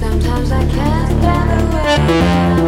Sometimes I can't stand the way